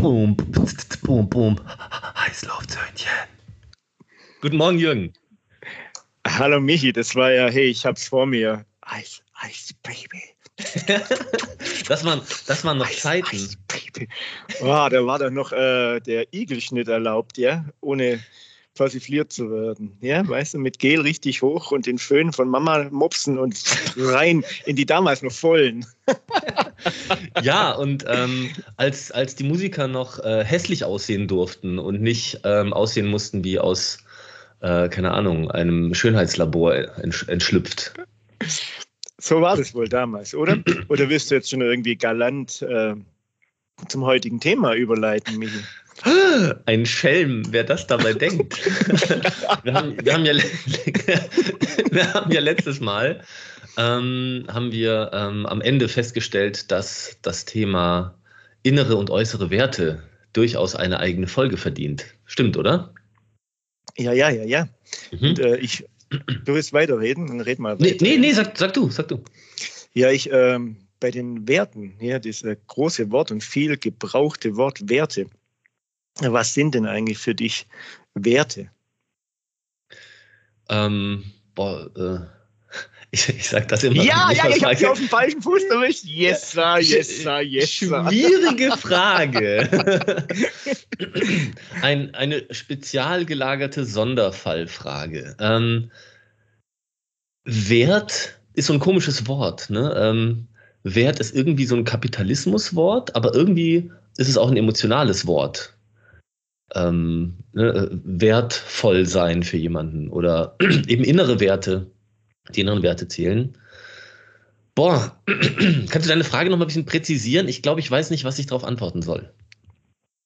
Boom, boom, boom. Heißluftzöhnchen. Guten Morgen, Jürgen. Hallo Michi, das war ja, hey, ich hab's vor mir. Eis, Eis, Baby. das, waren, das waren noch Eis, Zeiten. Eis, Baby. Oh, da war doch noch äh, der Igelschnitt erlaubt, ja, ohne persifliert zu werden. Ja, weißt du, mit Gel richtig hoch und den Föhn von Mama mopsen und rein in die damals noch vollen. ja, und ähm, als, als die Musiker noch äh, hässlich aussehen durften und nicht ähm, aussehen mussten wie aus, äh, keine Ahnung, einem Schönheitslabor entschlüpft. So war das wohl damals, oder? Oder wirst du jetzt schon irgendwie galant äh, zum heutigen Thema überleiten, Michi? Ein Schelm, wer das dabei denkt. Wir haben, wir, haben ja, wir haben ja letztes Mal ähm, haben wir ähm, am Ende festgestellt, dass das Thema innere und äußere Werte durchaus eine eigene Folge verdient. Stimmt, oder? Ja, ja, ja, ja. Mhm. Und, äh, ich, du willst weiterreden? Dann red mal weiter. Nee, nee, nee sag, sag du, sag du. Ja, ich ähm, bei den Werten, ja, dieses große Wort und viel gebrauchte Wort Werte was sind denn eigentlich für dich Werte? Ähm, boah, äh, ich, ich sag das immer. Ja, ja, ich habe dich auf den falschen Fuß erwischt. Yes, sir, yes, sir, yes, sir. Schwierige Frage. Ein, eine spezial gelagerte Sonderfallfrage. Ähm, Wert ist so ein komisches Wort. Ne? Ähm, Wert ist irgendwie so ein Kapitalismuswort, aber irgendwie ist es auch ein emotionales Wort ähm, ne, wertvoll sein für jemanden oder eben innere Werte, die inneren Werte zählen. Boah, kannst du deine Frage noch mal ein bisschen präzisieren? Ich glaube, ich weiß nicht, was ich darauf antworten soll.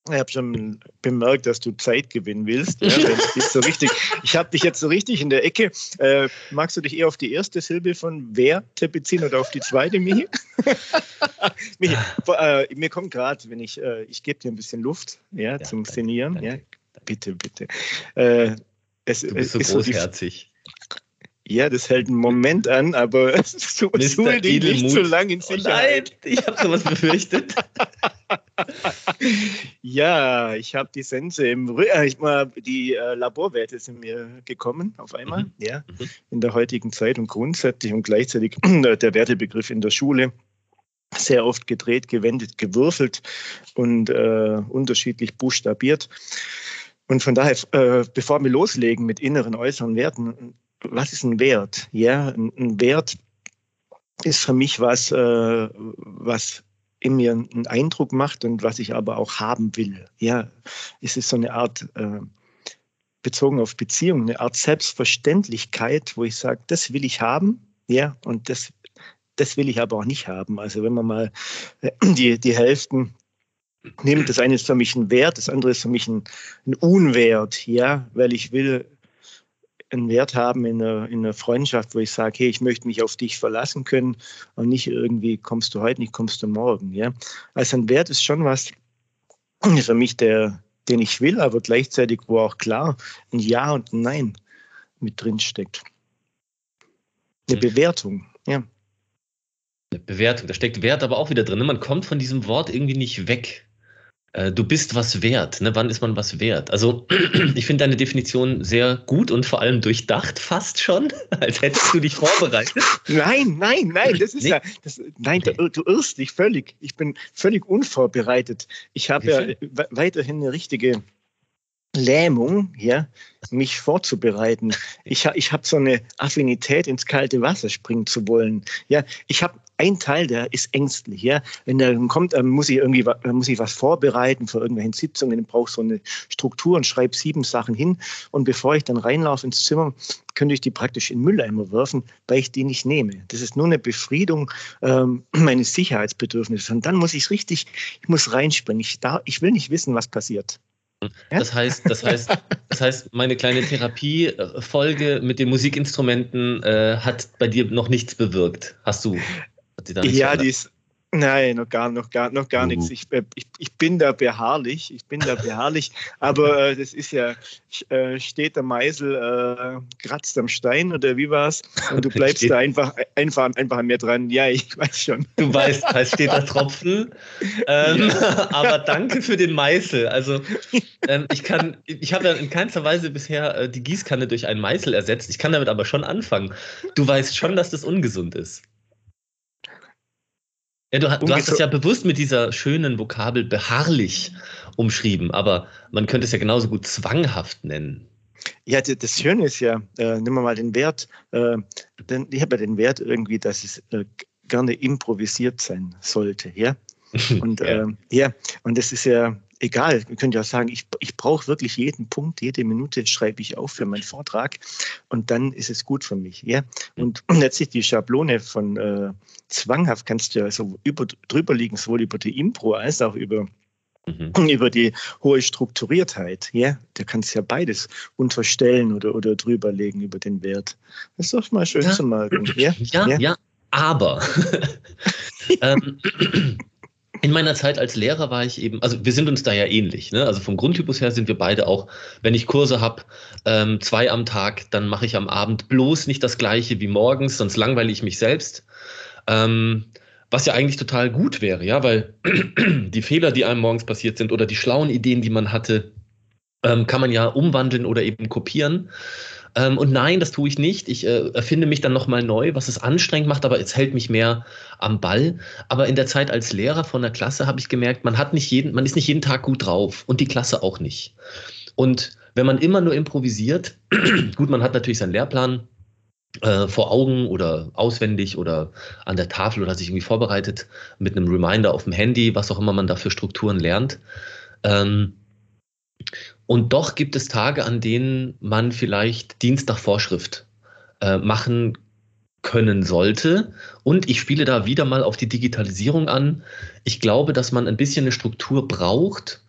Ich habe schon bemerkt, dass du Zeit gewinnen willst. Ja, so richtig, ich habe dich jetzt so richtig in der Ecke. Äh, magst du dich eher auf die erste Silbe von Werte beziehen oder auf die zweite, Michi? Michi, äh, mir kommt gerade, wenn ich, äh, ich gebe dir ein bisschen Luft ja, ja zum danke, Szenieren. Danke. Ja, bitte, bitte. Äh, es, du bist so großherzig. So ja, das hält einen Moment an, aber so, suhl dich nicht zu lang in Sicherheit. Oh nein, ich habe sowas befürchtet. ja, ich habe die Sense im Rücken, äh, ich mal, die äh, Laborwerte sind mir gekommen auf einmal, mhm. ja, mhm. in der heutigen Zeit und grundsätzlich und gleichzeitig der Wertebegriff in der Schule sehr oft gedreht, gewendet, gewürfelt und äh, unterschiedlich buchstabiert. Und von daher, äh, bevor wir loslegen mit inneren, äußeren Werten, was ist ein Wert? Ja, ein, Wert ist für mich was, äh, was in mir einen Eindruck macht und was ich aber auch haben will. Ja, es ist so eine Art, äh, bezogen auf Beziehungen, eine Art Selbstverständlichkeit, wo ich sage, das will ich haben, ja, und das, das will ich aber auch nicht haben. Also wenn man mal äh, die, die Hälften nimmt, das eine ist für mich ein Wert, das andere ist für mich ein, ein Unwert, ja, weil ich will einen Wert haben in einer, in einer Freundschaft, wo ich sage, hey, ich möchte mich auf dich verlassen können und nicht irgendwie kommst du heute nicht, kommst du morgen. Ja? Also ein Wert ist schon was für mich, der, den ich will, aber gleichzeitig, wo auch klar ein Ja und ein Nein mit drin steckt. Eine. Bewertung, ja. Eine Bewertung, da steckt Wert aber auch wieder drin. Ne? Man kommt von diesem Wort irgendwie nicht weg. Äh, du bist was wert. Ne? Wann ist man was wert? Also ich finde deine Definition sehr gut und vor allem durchdacht, fast schon, als hättest du dich vorbereitet. Nein, nein, nein, das ist nee. ja, das, nein, du, du, irrst dich völlig. Ich bin völlig unvorbereitet. Ich habe ja weiterhin eine richtige Lähmung, ja, mich vorzubereiten. Ich, ich habe so eine Affinität, ins kalte Wasser springen zu wollen. Ja, ich habe ein Teil, der ist ängstlich. Ja, wenn der kommt, muss ich irgendwie, muss ich was vorbereiten für irgendwelche Sitzungen. Dann brauche ich so eine Struktur und schreibe sieben Sachen hin. Und bevor ich dann reinlaufe ins Zimmer, könnte ich die praktisch in Mülleimer werfen, weil ich die nicht nehme. Das ist nur eine Befriedung ähm, meines Sicherheitsbedürfnisses. Und dann muss ich richtig, ich muss reinspringen. Ich, da, ich will nicht wissen, was passiert. Das heißt, das heißt, das heißt, meine kleine Therapiefolge mit den Musikinstrumenten äh, hat bei dir noch nichts bewirkt. Hast du? Ja, die ist, Nein, noch gar, noch gar, noch gar uh. nichts. Ich, äh, ich, ich bin da beharrlich, ich bin da beharrlich, aber äh, das ist ja, äh, steht der Meißel, äh, kratzt am Stein oder wie war's? Und du bleibst da einfach, einfach, einfach an mir dran. Ja, ich weiß schon. Du weißt, da steht der Tropfen. ähm, aber danke für den Meißel. Also ähm, ich kann, ich habe ja in keinster Weise bisher äh, die Gießkanne durch einen Meißel ersetzt. Ich kann damit aber schon anfangen. Du weißt schon, dass das ungesund ist. Ja, du, du hast es ja bewusst mit dieser schönen Vokabel beharrlich umschrieben, aber man könnte es ja genauso gut zwanghaft nennen. Ja, das Schöne ist ja, äh, nehmen wir mal den Wert, äh, denn ich habe ja den Wert irgendwie, dass es äh, gerne improvisiert sein sollte, ja. Und ja. Äh, ja, und das ist ja, egal, wir können ja sagen, ich, ich brauche wirklich jeden Punkt, jede Minute schreibe ich auf für meinen Vortrag und dann ist es gut für mich. Ja? Und letztlich die Schablone von äh, zwanghaft kannst du ja so über, drüber liegen, sowohl über die Impro als auch über Mhm. über die hohe Strukturiertheit. Ja, da kannst du ja beides unterstellen oder, oder drüberlegen über den Wert. Das ist doch mal schön ja. zu merken. Ja, ja, ja. ja aber ähm, in meiner Zeit als Lehrer war ich eben, also wir sind uns da ja ähnlich. Ne? Also vom Grundtypus her sind wir beide auch, wenn ich Kurse habe, ähm, zwei am Tag, dann mache ich am Abend bloß nicht das gleiche wie morgens, sonst langweile ich mich selbst. Ähm, was ja eigentlich total gut wäre, ja, weil die Fehler, die einem morgens passiert sind oder die schlauen Ideen, die man hatte, ähm, kann man ja umwandeln oder eben kopieren. Ähm, und nein, das tue ich nicht. Ich äh, erfinde mich dann nochmal neu, was es anstrengend macht, aber es hält mich mehr am Ball. Aber in der Zeit als Lehrer von der Klasse habe ich gemerkt, man hat nicht jeden, man ist nicht jeden Tag gut drauf und die Klasse auch nicht. Und wenn man immer nur improvisiert, gut, man hat natürlich seinen Lehrplan äh, vor Augen oder auswendig oder an der Tafel oder sich irgendwie vorbereitet mit einem Reminder auf dem Handy, was auch immer man da für Strukturen lernt. Ähm, und doch gibt es Tage, an denen man vielleicht Dienst nach Vorschrift äh, machen können sollte. Und ich spiele da wieder mal auf die Digitalisierung an. Ich glaube, dass man ein bisschen eine Struktur braucht,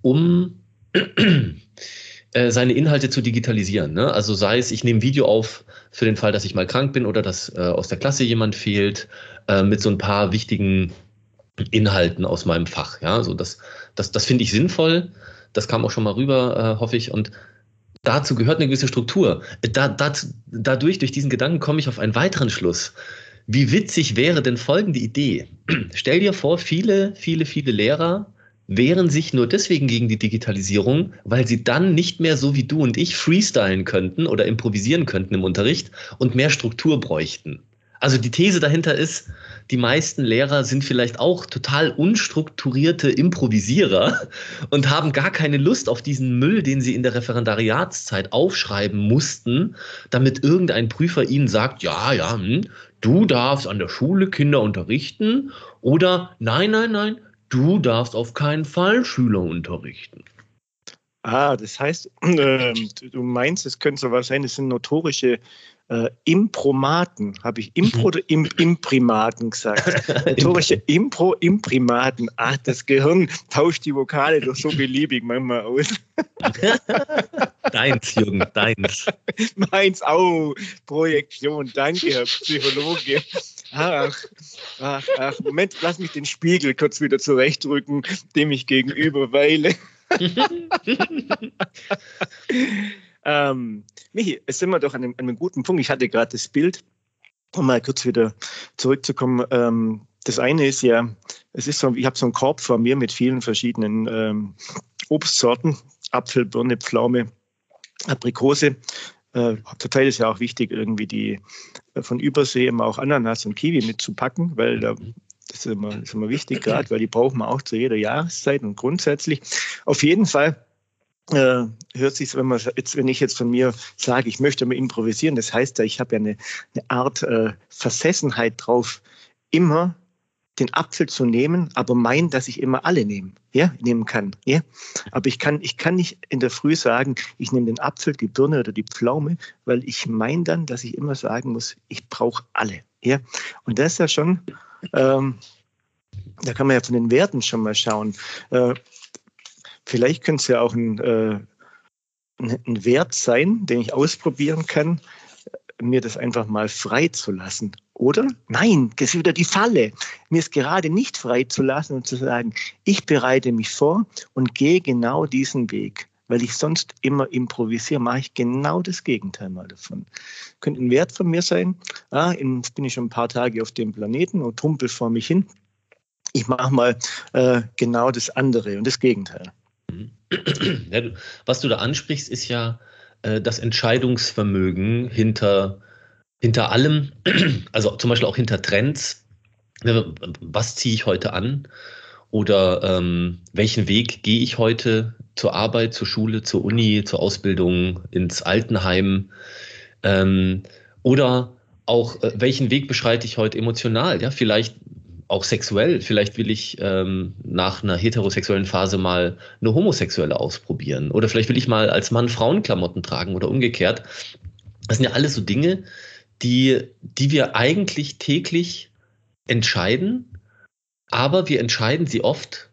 um äh, seine Inhalte zu digitalisieren. Ne? Also sei es, ich nehme Video auf für den Fall, dass ich mal krank bin oder dass äh, aus der Klasse jemand fehlt, äh, mit so ein paar wichtigen Inhalten aus meinem Fach. Ja, so das, das, das finde ich sinnvoll. Das kam auch schon mal rüber, äh, hoffe ich. Und dazu gehört eine gewisse Struktur. Da, dazu, dadurch, durch diesen Gedanken, komme ich auf einen weiteren Schluss. Wie witzig wäre denn folgende Idee? Stell dir vor, viele, viele, viele Lehrer wehren sich nur deswegen gegen die Digitalisierung, weil sie dann nicht mehr so wie du und ich freestylen könnten oder improvisieren könnten im Unterricht und mehr Struktur bräuchten. Also die These dahinter ist, die meisten Lehrer sind vielleicht auch total unstrukturierte Improvisierer und haben gar keine Lust auf diesen Müll, den sie in der Referendariatszeit aufschreiben mussten, damit irgendein Prüfer ihnen sagt, ja, ja, hm, du darfst an der Schule Kinder unterrichten oder nein, nein, nein, du darfst auf keinen Fall Schüler unterrichten. Ah, das heißt, äh, du meinst, es könnte sowas sein, es sind notorische äh, Impromaten. Habe ich Impro oder Im Imprimaten gesagt? Notorische Impro, Imprimaten. Ach, das Gehirn tauscht die Vokale doch so beliebig manchmal aus. deins, Jürgen, deins. Meins auch. Projektion, danke, Herr Psychologe. Ach, ach, ach, Moment, lass mich den Spiegel kurz wieder zurechtrücken, dem ich gegenüber weile. Ähm, Michi, es sind wir doch an einem, an einem guten Punkt. Ich hatte gerade das Bild, um mal kurz wieder zurückzukommen. Ähm, das eine ist ja, es ist so, ich habe so einen Korb vor mir mit vielen verschiedenen ähm, Obstsorten, Apfel, Birne, Pflaume, Aprikose. Äh, zur Teil ist ja auch wichtig, irgendwie die äh, von Übersee immer auch Ananas und Kiwi mitzupacken, weil da das ist immer, ist immer wichtig, gerade, weil die brauchen wir auch zu jeder Jahreszeit und grundsätzlich. Auf jeden Fall äh, hört sich, wenn man jetzt, wenn ich jetzt von mir sage, ich möchte mal improvisieren, das heißt ja, ich habe ja eine, eine Art äh, Versessenheit drauf, immer den Apfel zu nehmen, aber meinen, dass ich immer alle nehmen, ja, nehmen kann, ja. Aber ich kann, ich kann nicht in der Früh sagen, ich nehme den Apfel, die Birne oder die Pflaume, weil ich meine dann, dass ich immer sagen muss, ich brauche alle, ja. Und das ist ja schon, ähm, da kann man ja von den Werten schon mal schauen. Äh, vielleicht könnte es ja auch ein, äh, ein Wert sein, den ich ausprobieren kann, mir das einfach mal frei zu lassen. Oder? Nein, das ist wieder die Falle. Mir ist gerade nicht frei zu lassen und zu sagen, ich bereite mich vor und gehe genau diesen Weg. Weil ich sonst immer improvisiere, mache ich genau das Gegenteil mal davon. Könnte ein Wert von mir sein. Ah, jetzt bin ich schon ein paar Tage auf dem Planeten und tumpel vor mich hin. Ich mache mal äh, genau das andere und das Gegenteil. Was du da ansprichst, ist ja äh, das Entscheidungsvermögen hinter, hinter allem, also zum Beispiel auch hinter Trends. Was ziehe ich heute an? Oder ähm, welchen Weg gehe ich heute zur Arbeit, zur Schule, zur Uni, zur Ausbildung, ins Altenheim? Ähm, oder auch, äh, welchen Weg beschreite ich heute emotional? Ja, vielleicht auch sexuell. Vielleicht will ich ähm, nach einer heterosexuellen Phase mal eine homosexuelle ausprobieren. Oder vielleicht will ich mal als Mann Frauenklamotten tragen oder umgekehrt. Das sind ja alles so Dinge, die, die wir eigentlich täglich entscheiden, aber wir entscheiden sie oft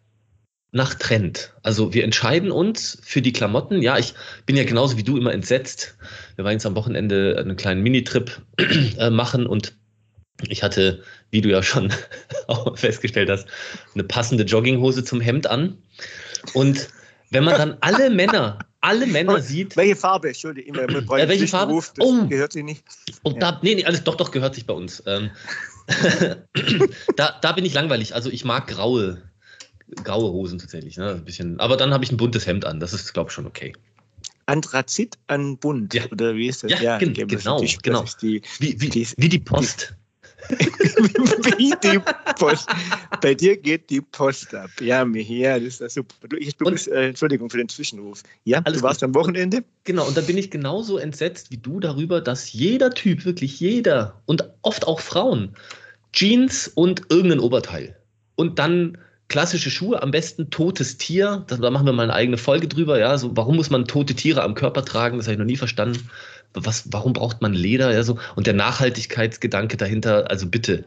nach Trend. Also wir entscheiden uns für die Klamotten. Ja, ich bin ja genauso wie du immer entsetzt. Wir waren jetzt am Wochenende einen kleinen Minitrip äh, machen und ich hatte, wie du ja schon auch festgestellt hast, eine passende Jogginghose zum Hemd an. Und wenn man dann alle Männer, alle Männer sieht. Welche Farbe? Entschuldigung, äh, welche Farbe? Ruf, oh. gehört sie nicht. Und ja. da, nee, nee, alles doch, doch, gehört sich bei uns. Ähm, da, da bin ich langweilig. Also ich mag graue, graue Hosen tatsächlich. Ne? Ein bisschen, aber dann habe ich ein buntes Hemd an. Das ist, glaube ich, schon okay. Anthrazit an bunt, ja. oder wie ist das? Ja, ja genau, die, genau. Die, wie, wie, die, wie die Post. Wie die Post. Bei dir geht die Post ab. Ja, ja, das ist ja super. Du, ich, du bist, äh, Entschuldigung für den Zwischenruf. Ja, du warst gut. am Wochenende? Genau, und da bin ich genauso entsetzt wie du darüber, dass jeder Typ, wirklich jeder und oft auch Frauen, Jeans und irgendein Oberteil. Und dann klassische Schuhe, am besten totes Tier. Da machen wir mal eine eigene Folge drüber. Ja, so, warum muss man tote Tiere am Körper tragen? Das habe ich noch nie verstanden was, warum braucht man Leder? Ja, so. Und der Nachhaltigkeitsgedanke dahinter, also bitte,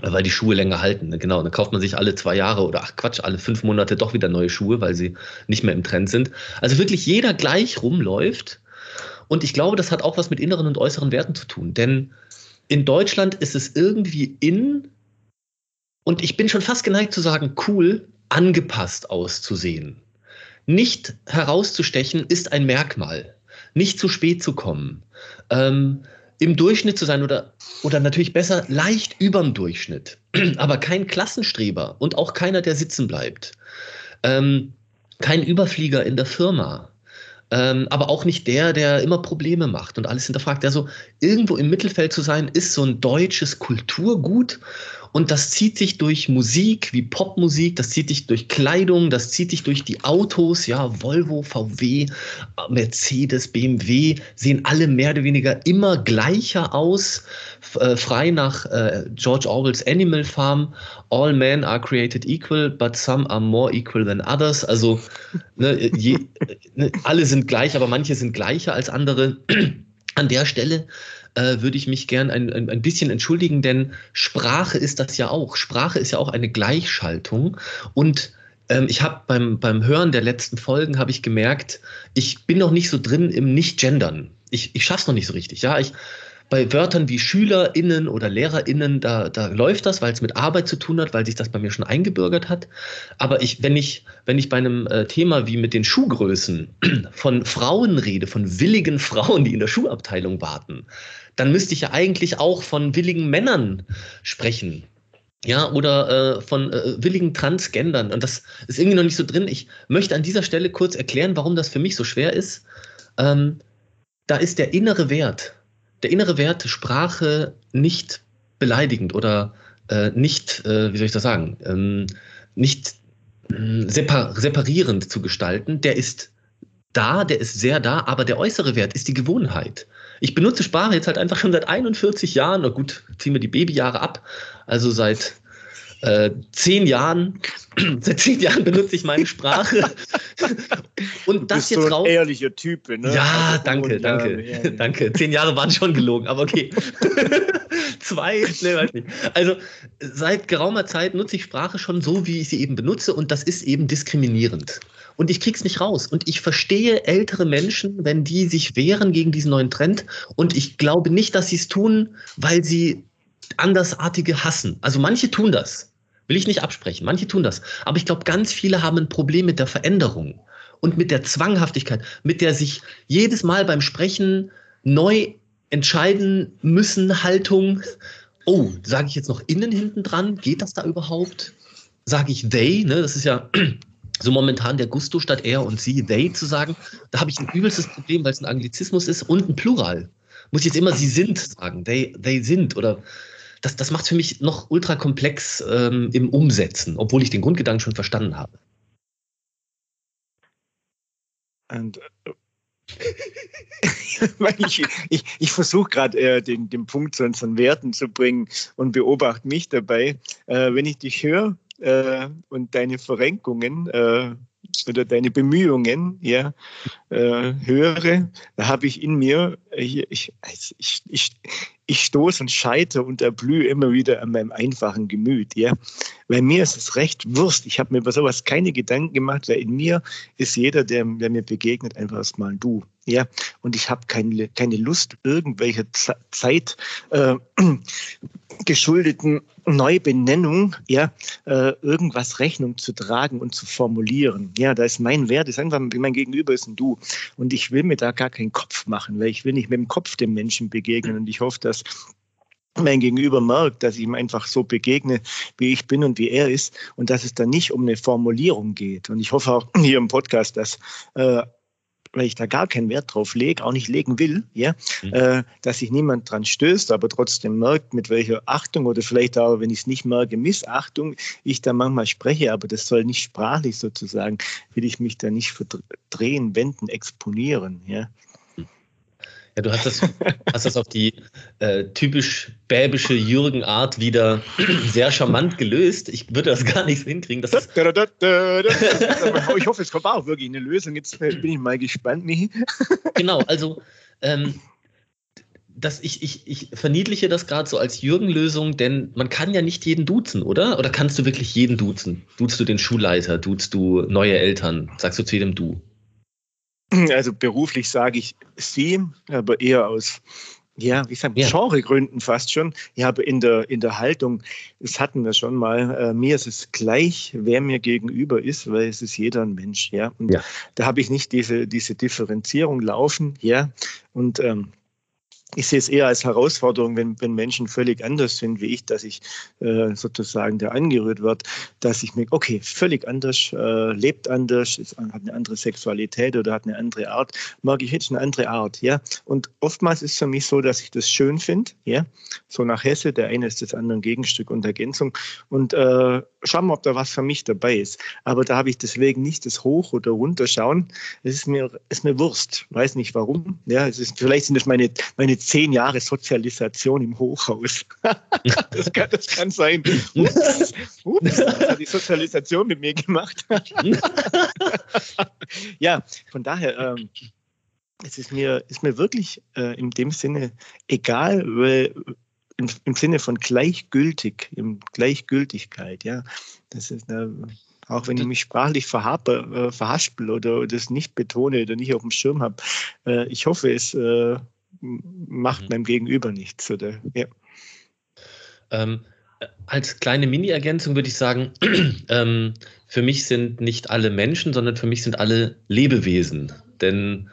weil die Schuhe länger halten. Ne? Genau, dann kauft man sich alle zwei Jahre oder ach Quatsch, alle fünf Monate doch wieder neue Schuhe, weil sie nicht mehr im Trend sind. Also wirklich jeder gleich rumläuft. Und ich glaube, das hat auch was mit inneren und äußeren Werten zu tun. Denn in Deutschland ist es irgendwie in, und ich bin schon fast geneigt zu sagen, cool, angepasst auszusehen. Nicht herauszustechen ist ein Merkmal nicht zu spät zu kommen, ähm, im Durchschnitt zu sein oder, oder natürlich besser leicht über dem Durchschnitt, aber kein Klassenstreber und auch keiner, der sitzen bleibt. Ähm, kein Überflieger in der Firma, ähm, aber auch nicht der, der immer Probleme macht und alles hinterfragt. Also irgendwo im Mittelfeld zu sein, ist so ein deutsches Kulturgut und das zieht sich durch Musik wie Popmusik, das zieht sich durch Kleidung, das zieht sich durch die Autos, ja, Volvo, VW, Mercedes, BMW, sehen alle mehr oder weniger immer gleicher aus, äh, frei nach äh, George Orwells Animal Farm. All men are created equal, but some are more equal than others. Also ne, je, ne, alle sind gleich, aber manche sind gleicher als andere. An der Stelle äh, würde ich mich gern ein, ein, ein bisschen entschuldigen, denn Sprache ist das ja auch. Sprache ist ja auch eine Gleichschaltung und ähm, ich habe beim, beim Hören der letzten Folgen habe ich gemerkt, ich bin noch nicht so drin im Nicht-Gendern. Ich, ich schaffe es noch nicht so richtig. Ja, ich, bei Wörtern wie SchülerInnen oder LehrerInnen, da, da läuft das, weil es mit Arbeit zu tun hat, weil sich das bei mir schon eingebürgert hat. Aber ich, wenn ich, wenn ich bei einem äh, Thema wie mit den Schuhgrößen von Frauen rede, von willigen Frauen, die in der Schuhabteilung warten, dann müsste ich ja eigentlich auch von willigen Männern sprechen. Ja, oder äh, von äh, willigen Transgendern. Und das ist irgendwie noch nicht so drin. Ich möchte an dieser Stelle kurz erklären, warum das für mich so schwer ist. Ähm, da ist der innere Wert der innere Wert Sprache nicht beleidigend oder äh, nicht, äh, wie soll ich das sagen, ähm, nicht äh, separ separierend zu gestalten, der ist da, der ist sehr da, aber der äußere Wert ist die Gewohnheit. Ich benutze Sprache jetzt halt einfach schon seit 41 Jahren, na gut, ziehen wir die Babyjahre ab, also seit äh, zehn Jahren, seit zehn Jahren benutze ich meine Sprache. Und das jetzt so raus. ehrlicher Typ, ne? Ja, also, danke, danke, ja, danke. Zehn Jahre waren schon gelogen, aber okay. zwei, ne, weiß nicht. Also seit geraumer Zeit nutze ich Sprache schon so, wie ich sie eben benutze und das ist eben diskriminierend. Und ich krieg's nicht raus. Und ich verstehe ältere Menschen, wenn die sich wehren gegen diesen neuen Trend. Und ich glaube nicht, dass sie es tun, weil sie Andersartige hassen. Also manche tun das. Will ich nicht absprechen. Manche tun das. Aber ich glaube, ganz viele haben ein Problem mit der Veränderung und mit der Zwanghaftigkeit, mit der sich jedes Mal beim Sprechen neu entscheiden müssen, Haltung. Oh, sage ich jetzt noch innen hinten dran? Geht das da überhaupt? Sage ich they? Ne? Das ist ja so momentan der Gusto statt er und sie, they zu sagen. Da habe ich ein übelstes Problem, weil es ein Anglizismus ist und ein Plural. Muss ich jetzt immer sie sind sagen, they, they sind oder das, das macht es für mich noch ultra komplex ähm, im Umsetzen, obwohl ich den Grundgedanken schon verstanden habe. Und uh, ich, ich, ich versuche gerade äh, den, den Punkt zu unseren Werten zu bringen und beobachte mich dabei. Äh, wenn ich dich höre äh, und deine Verrenkungen äh, oder deine Bemühungen ja, äh, höre, da habe ich in mir, ich, ich, ich, ich, ich stoße und scheite und erblühe immer wieder an meinem einfachen Gemüt. Ja? Weil mir ist es recht Wurst. Ich habe mir über sowas keine Gedanken gemacht, weil in mir ist jeder, der, der mir begegnet, einfach erstmal ein Du. Ja? Und ich habe keine, keine Lust, irgendwelche Zeit äh, geschuldeten Neubenennung, ja, äh, irgendwas Rechnung zu tragen und zu formulieren. Ja, da ist mein Wert, ist einfach, mein Gegenüber ist ein Du. Und ich will mir da gar keinen Kopf machen, weil ich will nicht mit dem Kopf dem Menschen begegnen. Und ich hoffe, dass mein Gegenüber merkt, dass ich ihm einfach so begegne, wie ich bin und wie er ist und dass es dann nicht um eine Formulierung geht. Und ich hoffe auch hier im Podcast, dass äh, weil ich da gar keinen Wert drauf lege, auch nicht legen will, ja, mhm. äh, dass sich niemand dran stößt, aber trotzdem merkt, mit welcher Achtung oder vielleicht auch, wenn ich es nicht merke, Missachtung ich da manchmal spreche, aber das soll nicht sprachlich sozusagen, will ich mich da nicht verdrehen, wenden, exponieren, ja. Ja, du hast das, hast das auf die äh, typisch bäbische Jürgen-Art wieder sehr charmant gelöst. Ich würde das gar nicht so hinkriegen. Das ich hoffe, es kommt auch wirklich eine Lösung. Jetzt bin ich mal gespannt, Michi. genau, also ähm, das, ich, ich, ich verniedliche das gerade so als Jürgen-Lösung, denn man kann ja nicht jeden duzen, oder? Oder kannst du wirklich jeden duzen? Duzt du den Schulleiter? Duzt du neue Eltern? Sagst du zu jedem Du? Also beruflich sage ich sie, aber eher aus ja, wie gesagt, ja. Genregründen fast schon. Ja, aber in der, in der Haltung, das hatten wir schon mal, äh, mir ist es gleich, wer mir gegenüber ist, weil es ist jeder ein Mensch, ja. Und ja. da habe ich nicht diese, diese Differenzierung laufen, ja. Und ähm, ich sehe es eher als Herausforderung, wenn, wenn Menschen völlig anders sind wie ich, dass ich äh, sozusagen da angerührt wird, dass ich mir, okay, völlig anders, äh, lebt anders, ist, hat eine andere Sexualität oder hat eine andere Art, mag ich jetzt eine andere Art, ja. Und oftmals ist es für mich so, dass ich das schön finde, ja. So nach Hesse, der eine ist das andere Gegenstück und Ergänzung. Und äh, schauen wir, ob da was für mich dabei ist. Aber da habe ich deswegen nicht das Hoch- oder Runterschauen. Es ist mir, ist mir Wurst. Weiß nicht warum. Ja, es ist, vielleicht sind das meine, meine zehn Jahre Sozialisation im Hochhaus. das, kann, das kann sein. Ups, ups, hat die Sozialisation mit mir gemacht? ja, von daher, ähm, es ist mir, ist mir wirklich äh, in dem Sinne egal, weil im, im Sinne von gleichgültig, im Gleichgültigkeit, ja. Das ist eine, auch wenn ich mich sprachlich verhabe, äh, verhaspel oder das nicht betone oder nicht auf dem Schirm habe. Äh, ich hoffe, es äh, macht mhm. meinem Gegenüber nichts. Oder, ja. Ähm, als kleine Mini-Ergänzung würde ich sagen, ähm, für mich sind nicht alle Menschen, sondern für mich sind alle Lebewesen. Denn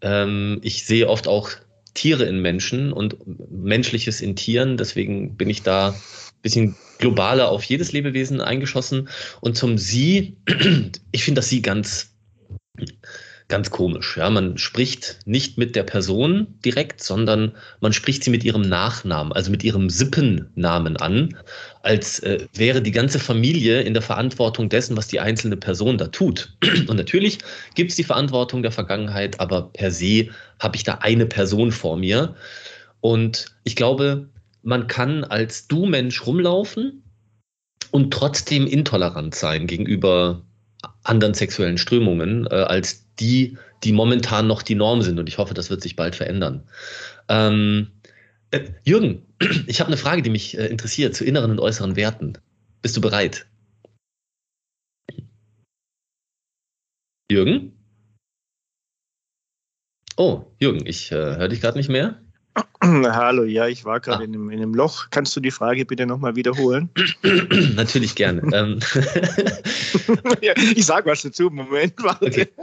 ähm, ich sehe oft auch Tiere in Menschen und Menschliches in Tieren. Deswegen bin ich da ein bisschen globaler auf jedes Lebewesen eingeschossen. Und zum Sie, ich finde das Sie ganz ganz komisch. Ja, man spricht nicht mit der Person direkt, sondern man spricht sie mit ihrem Nachnamen, also mit ihrem Sippennamen an, als äh, wäre die ganze Familie in der Verantwortung dessen, was die einzelne Person da tut. Und natürlich gibt es die Verantwortung der Vergangenheit, aber per se habe ich da eine Person vor mir. Und ich glaube, man kann als Du-Mensch rumlaufen und trotzdem intolerant sein gegenüber anderen sexuellen Strömungen äh, als die, die momentan noch die Norm sind. Und ich hoffe, das wird sich bald verändern. Ähm, Äh, Jürgen, ich habe eine Frage, die mich äh, interessiert zu inneren und äußeren Werten. Bist du bereit? Jürgen? Oh, Jürgen, ich äh, höre dich gerade nicht mehr. Hallo, ja, ich war gerade ah. in, in, einem Loch. Kannst du die Frage bitte nochmal wiederholen? Natürlich gerne. Ähm. ja, ich sage was dazu. Moment, warte. Okay.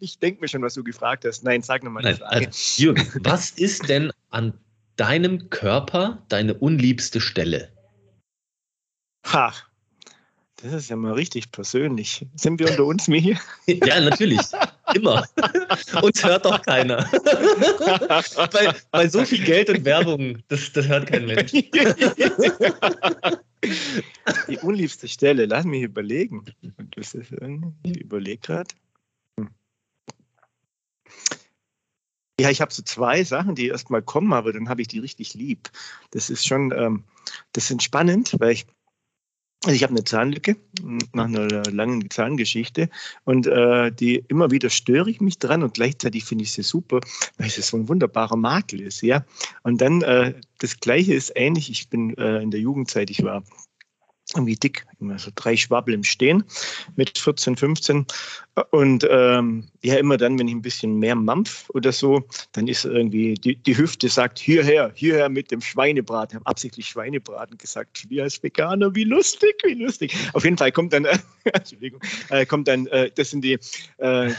Ich denke mir schon, was du gefragt hast. Nein, sag nochmal Frage. Also, Jürgen, was ist denn an deinem Körper deine unliebste Stelle? Ha, das ist ja mal richtig persönlich. Sind wir unter uns, Michi? ja, natürlich. Immer. Uns hört doch keiner. bei, bei, so viel Geld und Werbung, das, das hört kein Mensch. Die unliebste Stelle, lass mich überlegen. Das ist, ich überlege gerade. Hm. Ja, ich habe so zwei Sachen, die erstmal kommen, aber dann habe ich die richtig lieb. Das ist schon, ähm, das ist entspannend, weil ich also ich habe eine Zahnlücke nach einer langen Zahngeschichte und äh, die immer wieder störe ich mich dran und gleichzeitig finde ich sie super, weil es so ein wunderbarer Makel ist, ja. Und dann äh, das Gleiche ist ähnlich. Ich bin äh, in der Jugendzeit, ich war irgendwie dick, immer so drei Schwabbel im Stehen mit 14, 15. Und ähm, ja, immer dann, wenn ich ein bisschen mehr mampf oder so, dann ist irgendwie, die, die Hüfte sagt, hierher, hierher mit dem Schweinebraten. Ich habe absichtlich Schweinebraten gesagt. Wie als Veganer, wie lustig, wie lustig. Auf jeden Fall kommt dann, äh, Entschuldigung, äh, kommt dann, äh, das sind die, äh,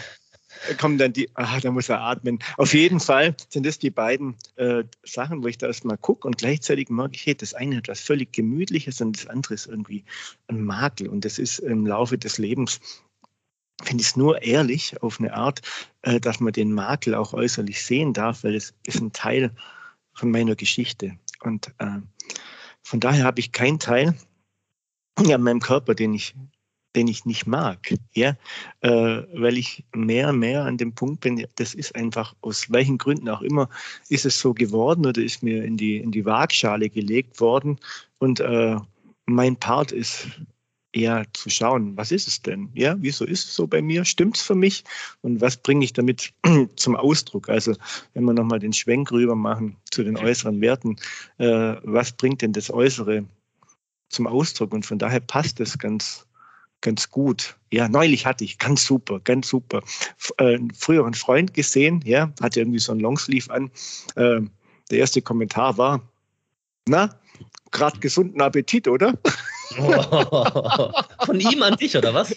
kommen dann die, ah, da muss er atmen. Auf jeden Fall sind das die beiden äh, Sachen, wo ich da erstmal gucke und gleichzeitig merke ich, hey, das eine hat was völlig Gemütliches und das andere ist irgendwie ein Makel. Und das ist im Laufe des Lebens, finde ich es nur ehrlich auf eine Art, äh, dass man den Makel auch äußerlich sehen darf, weil es ist ein Teil von meiner Geschichte. Und äh, von daher habe ich keinen Teil an meinem Körper, den ich den ich nicht mag, ja, äh, weil ich mehr und mehr an dem Punkt bin, das ist einfach aus welchen Gründen auch immer, ist es so geworden oder ist mir in die, in die Waagschale gelegt worden und äh, mein Part ist eher zu schauen, was ist es denn? Ja, wieso ist es so bei mir? Stimmt es für mich? Und was bringe ich damit zum Ausdruck? Also, wenn wir nochmal den Schwenk rüber machen zu den äußeren Werten, äh, was bringt denn das Äußere zum Ausdruck? Und von daher passt es ganz, ganz gut. Ja, neulich hatte ich, ganz super, ganz super. Äh, einen früheren Freund gesehen, ja, hatte irgendwie so ein Longsleeve an. Äh, der erste Kommentar war, na, gerade gesunden Appetit, oder? Von ihm an dich, oder was?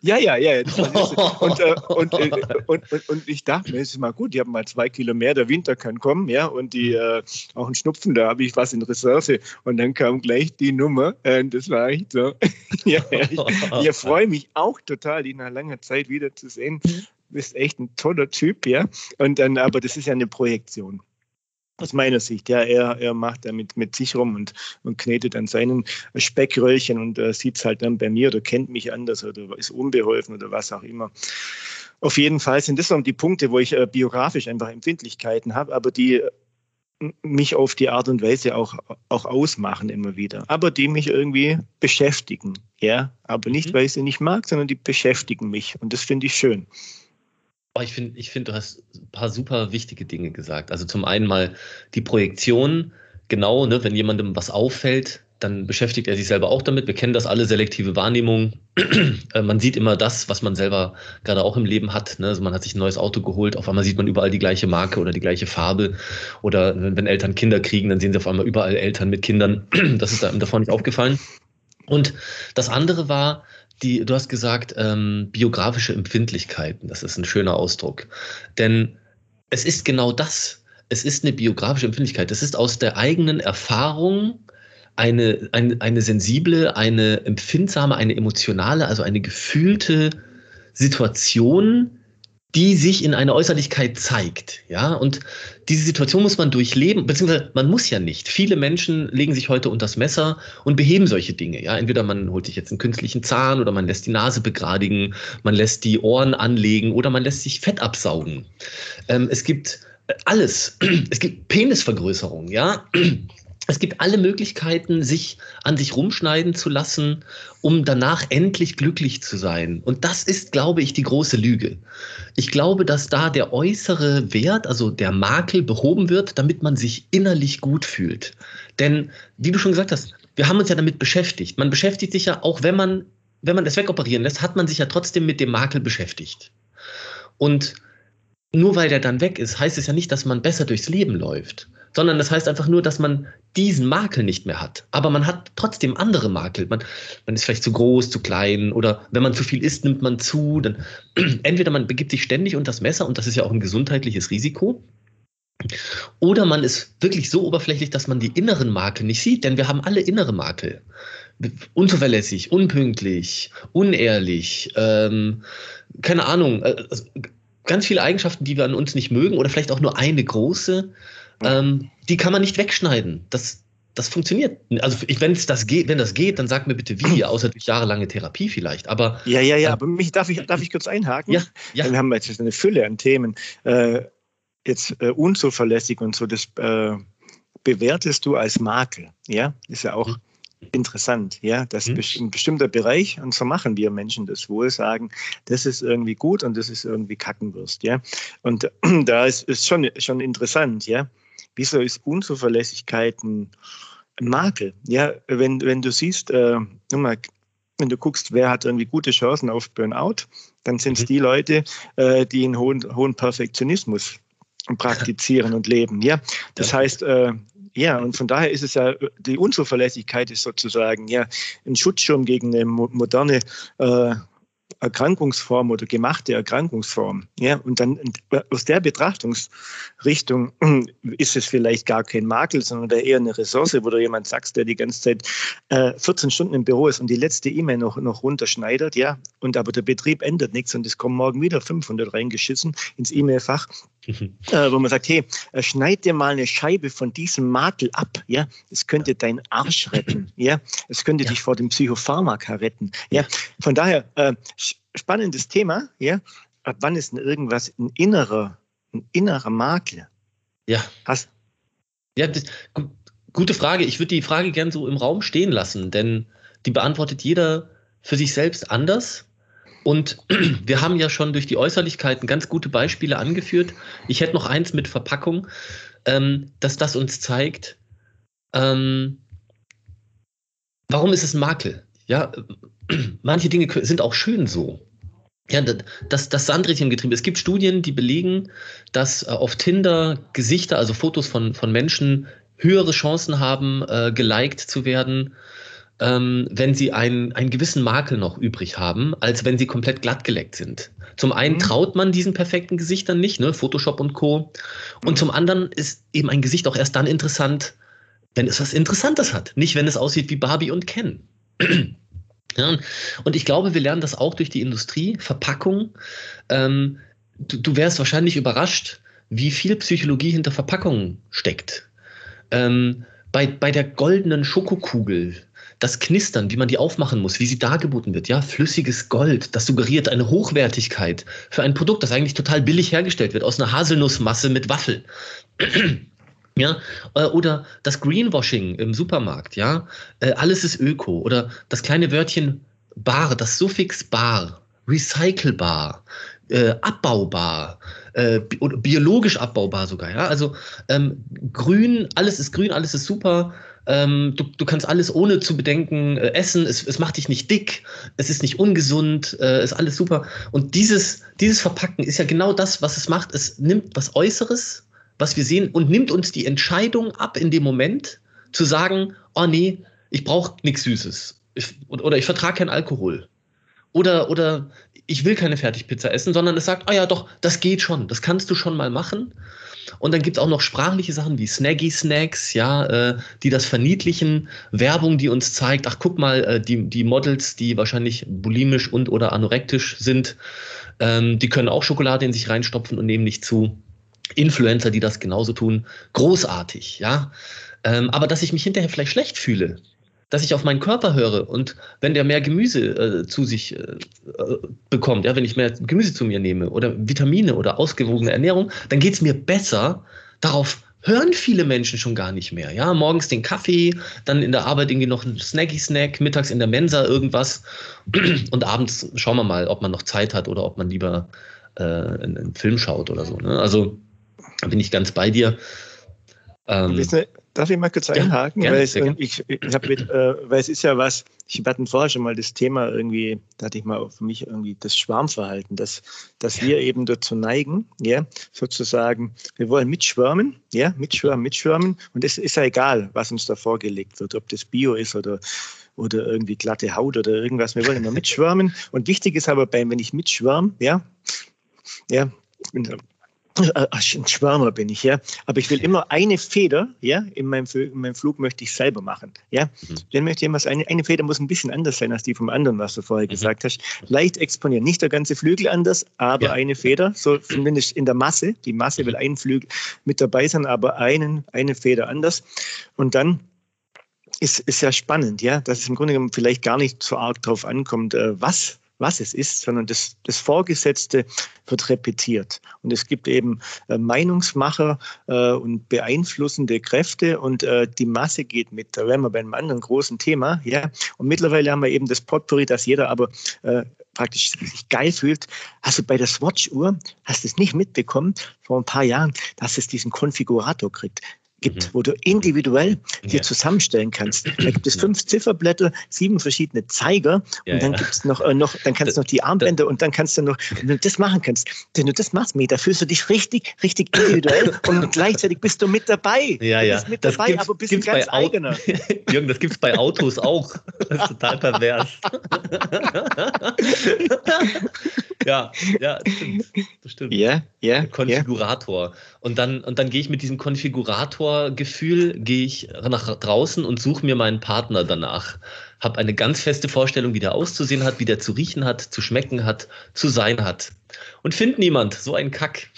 Ja, ja, ja. Und, äh, und, äh, und, und, und, ich dachte mir, es ist mal gut, die haben mal zwei Kilo mehr, der Winter kann kommen, ja, und die äh, auch ein Schnupfen, da habe ich was in Reserve. Und dann kam gleich die Nummer, äh, das war echt so. ja, ich, ich freue mich auch total, ihn nach langer Zeit wiederzusehen. Du bist echt ein toller Typ, ja. Und dann, aber das ist ja eine Projektion aus meiner Sicht. Ja, er, er macht damit mit sich rum und, und knetet an seinen Speckröllchen und äh, sieht es halt dann bei mir oder kennt mich anders oder ist unbeholfen oder was auch immer. Auf jeden Fall sind das so die Punkte, wo ich äh, biografisch einfach Empfindlichkeiten habe, aber die äh, mich auf die Art und Weise auch, auch ausmachen immer wieder, aber die mich irgendwie beschäftigen. Ja, aber nicht, mhm. weil ich sie nicht mag, sondern die beschäftigen mich und das finde ich schön. Oh, ich finde, ich find, du hast ein paar super wichtige Dinge gesagt. Also zum einen mal die Projektion, genau, ne, wenn jemandem was auffällt, dann beschäftigt er sich selber auch damit. Wir kennen das alle, selektive Wahrnehmung. Äh, man sieht immer das, was man selber gerade auch im Leben hat. Ne? Also man hat sich ein neues Auto geholt, auf einmal sieht man überall die gleiche Marke oder die gleiche Farbe. Oder wenn Eltern Kinder kriegen, dann sehen sie auf einmal überall Eltern mit Kindern. Das ist einem davor nicht aufgefallen. Und das andere war, die, du hast gesagt, ähm, biografische Empfindlichkeiten. Das ist ein schöner Ausdruck. Denn es ist genau das. Es ist eine biografische Empfindlichkeit. Es ist aus der eigenen Erfahrung eine, eine, eine sensible, eine empfindsame, eine emotionale, also eine gefühlte Situation, die sich in einer Äußerlichkeit zeigt. Ja, und diese Situation muss man durchleben, beziehungsweise man muss ja nicht. Viele Menschen legen sich heute unters Messer und beheben solche Dinge. Ja, entweder man holt sich jetzt einen künstlichen Zahn oder man lässt die Nase begradigen, man lässt die Ohren anlegen oder man lässt sich Fett absaugen. Ähm, es gibt alles. Es gibt Penisvergrößerung, ja. Es gibt alle Möglichkeiten, sich an sich rumschneiden zu lassen, um danach endlich glücklich zu sein. Und das ist, glaube ich, die große Lüge. Ich glaube, dass da der äußere Wert, also der Makel, behoben wird, damit man sich innerlich gut fühlt. Denn, wie du schon gesagt hast, wir haben uns ja damit beschäftigt. Man beschäftigt sich ja, auch wenn man, wenn man es wegoperieren lässt, hat man sich ja trotzdem mit dem Makel beschäftigt. Und nur weil der dann weg ist, heißt es ja nicht, dass man besser durchs Leben läuft sondern das heißt einfach nur, dass man diesen Makel nicht mehr hat. Aber man hat trotzdem andere Makel. Man, man ist vielleicht zu groß, zu klein oder wenn man zu viel isst, nimmt man zu. Dann entweder man begibt sich ständig unter das Messer und das ist ja auch ein gesundheitliches Risiko. Oder man ist wirklich so oberflächlich, dass man die inneren Makel nicht sieht, denn wir haben alle innere Makel. Unzuverlässig, unpünktlich, unehrlich, ähm, keine Ahnung, äh, also ganz viele Eigenschaften, die wir an uns nicht mögen oder vielleicht auch nur eine große ähm, die kann man nicht wegschneiden. Das, das funktioniert. Also wenn es das geht, wenn das geht, dann sag mir bitte wie, außer durch jahrelange Therapie vielleicht. Aber ja, ja, ja. Äh, aber mich darf ich darf ich kurz einhaken? Ja, ja. Wir haben jetzt eine Fülle an Themen. Äh, jetzt äh, unzuverlässig und so. Das äh, bewertest du als Makel. Ja, ist ja auch. Mhm interessant, ja, dass hm. ein bestimmter Bereich, und so machen wir Menschen das wohl, sagen, das ist irgendwie gut und das ist irgendwie Kackenwurst, ja. Und da ist, ist schon, schon interessant, ja. Wieso ist Unzuverlässigkeit ein, Makel? Ja, wenn, wenn du siehst, äh, mal, wenn du guckst, wer hat irgendwie gute Chancen auf Burnout, dann sind es mhm. die Leute, äh, die einen hohen, hohen Perfektionismus praktizieren und leben. Ja, das ja. heißt, äh, ja, und von daher ist es ja, die Unzuverlässigkeit ist sozusagen ja ein Schutzschirm gegen eine moderne äh, Erkrankungsform oder gemachte Erkrankungsform. Ja, und dann aus der Betrachtungsrichtung ist es vielleicht gar kein Makel, sondern eher eine Ressource, wo du jemand sagst, der die ganze Zeit äh, 14 Stunden im Büro ist und die letzte E-Mail noch, noch runterschneidet, ja, und aber der Betrieb ändert nichts und es kommen morgen wieder 500 reingeschissen ins E-Mail-Fach. Äh, wo man sagt, hey, äh, schneid dir mal eine Scheibe von diesem Makel ab, ja, es könnte deinen Arsch retten, ja, es könnte ja. dich vor dem Psychopharmaka retten, ja, von daher, äh, spannendes Thema, ja. Ab wann ist denn irgendwas ein innerer, ein innerer Makel? Ja. Hast ja, das, gute Frage. Ich würde die Frage gern so im Raum stehen lassen, denn die beantwortet jeder für sich selbst anders. Und wir haben ja schon durch die Äußerlichkeiten ganz gute Beispiele angeführt. Ich hätte noch eins mit Verpackung, ähm, dass das uns zeigt, ähm, warum ist es ein Makel? Ja, manche Dinge sind auch schön so. Ja, das, das Sandrädchengetriebe. Es gibt Studien, die belegen, dass äh, auf Tinder Gesichter, also Fotos von, von Menschen, höhere Chancen haben, äh, geliked zu werden, ähm, wenn sie einen, einen gewissen Makel noch übrig haben, als wenn sie komplett glatt geleckt sind. Zum einen mhm. traut man diesen perfekten Gesichtern nicht, ne? Photoshop und Co. Und mhm. zum anderen ist eben ein Gesicht auch erst dann interessant, wenn es was Interessantes hat. Nicht, wenn es aussieht wie Barbie und Ken. Ja, und ich glaube, wir lernen das auch durch die Industrie, Verpackung. Ähm, du, du wärst wahrscheinlich überrascht, wie viel Psychologie hinter Verpackungen steckt. Ähm, bei, bei der goldenen Schokokugel, das Knistern, wie man die aufmachen muss, wie sie dargeboten wird, ja, flüssiges Gold, das suggeriert eine Hochwertigkeit für ein Produkt, das eigentlich total billig hergestellt wird, aus einer Haselnussmasse mit Waffel. Ja, äh, oder das Greenwashing im Supermarkt, ja, äh, alles ist öko. Oder das kleine Wörtchen bar, das Suffix bar, recycelbar, äh, abbaubar, äh, biologisch abbaubar sogar, ja. Also ähm, grün, alles ist grün, alles ist super. Ähm, du, du, kannst alles ohne zu bedenken äh, essen, es, es, macht dich nicht dick, es ist nicht ungesund, äh, ist alles super. Und dieses, dieses Verpacken ist ja genau das, was es macht. Es nimmt was Äußeres, was wir sehen und nimmt uns die Entscheidung ab in dem Moment zu sagen, oh nee, ich brauche nichts Süßes ich, oder ich vertrage keinen Alkohol oder, oder ich will keine Fertigpizza essen, sondern es sagt, oh ja, doch, das geht schon, das kannst du schon mal machen. Und dann gibt es auch noch sprachliche Sachen wie Snaggy Snacks, ja, äh, die das verniedlichen, Werbung, die uns zeigt, ach guck mal, äh, die, die Models, die wahrscheinlich bulimisch und oder anorektisch sind, ähm, die können auch Schokolade in sich reinstopfen und nehmen nicht zu. Influencer, die das genauso tun, großartig, ja. Ähm, aber dass ich mich hinterher vielleicht schlecht fühle, dass ich auf meinen Körper höre und wenn der mehr Gemüse äh, zu sich äh, bekommt, ja, wenn ich mehr Gemüse zu mir nehme oder Vitamine oder ausgewogene Ernährung, dann geht es mir besser. Darauf hören viele Menschen schon gar nicht mehr. Ja, morgens den Kaffee, dann in der Arbeit irgendwie noch ein Snacky-Snack, mittags in der Mensa irgendwas und abends schauen wir mal, ob man noch Zeit hat oder ob man lieber äh, einen, Film schaut oder so. Ne? Also bin ich ganz bei dir. Ähm, Darf ich mal kurz einhaken? Ja, weil, es, ich, ich hab mit, äh, weil es ist ja was, ich hatten vorher schon mal das Thema irgendwie, da hatte ich mal für mich irgendwie das Schwarmverhalten, dass, dass wir eben dazu neigen, ja, sozusagen, wir wollen mitschwärmen, ja, mitschwärmen, mitschwärmen und es ist ja egal, was uns da vorgelegt wird, ob das Bio ist oder oder irgendwie glatte Haut oder irgendwas. Wir wollen immer mitschwärmen. Und wichtig ist aber beim, wenn ich mitschwärme, ja, ja, ich äh, ein Schwärmer bin ich, ja. Aber ich will immer eine Feder, ja, in meinem, in meinem Flug möchte ich selber machen, ja. Mhm. Dann möchte ich immer, eine, eine Feder muss ein bisschen anders sein als die vom anderen, was du vorher mhm. gesagt hast. Leicht exponieren, nicht der ganze Flügel anders, aber ja. eine Feder, so zumindest in der Masse. Die Masse will ein Flügel mit dabei sein, aber einen, eine Feder anders. Und dann ist, ist ja spannend, ja, dass es im Grunde genommen vielleicht gar nicht so arg drauf ankommt, äh, was was es ist, sondern das, das Vorgesetzte wird repetiert. Und es gibt eben äh, Meinungsmacher äh, und beeinflussende Kräfte und äh, die Masse geht mit. Da wären wir bei einem anderen großen Thema. Ja? Und mittlerweile haben wir eben das Potpourri, dass jeder aber äh, praktisch sich geil fühlt. Du bei der Swatch-Uhr, hast du es nicht mitbekommen, vor ein paar Jahren, dass es diesen Konfigurator kriegt gibt, mhm. wo du individuell dir ja. zusammenstellen kannst. Da gibt es fünf Zifferblätter, sieben verschiedene Zeiger ja, und dann ja. gibt es noch, äh, noch, dann kannst du noch die Armbänder und dann kannst du noch, wenn du das machen kannst, wenn du das machst, da fühlst du dich richtig, richtig individuell und gleichzeitig bist du mit dabei. Ja, ja. Du bist mit das dabei, aber bist ein ganz eigener. Jürgen, das gibt es bei Autos auch. Das ist total pervers. ja, ja, das stimmt. Das stimmt. Ja, ja. Konfigurator. Und dann, und dann gehe ich mit diesem Konfigurator-Gefühl, gehe ich nach draußen und suche mir meinen Partner danach. Habe eine ganz feste Vorstellung, wie der auszusehen hat, wie der zu riechen hat, zu schmecken hat, zu sein hat. Und finde niemand. So ein Kack.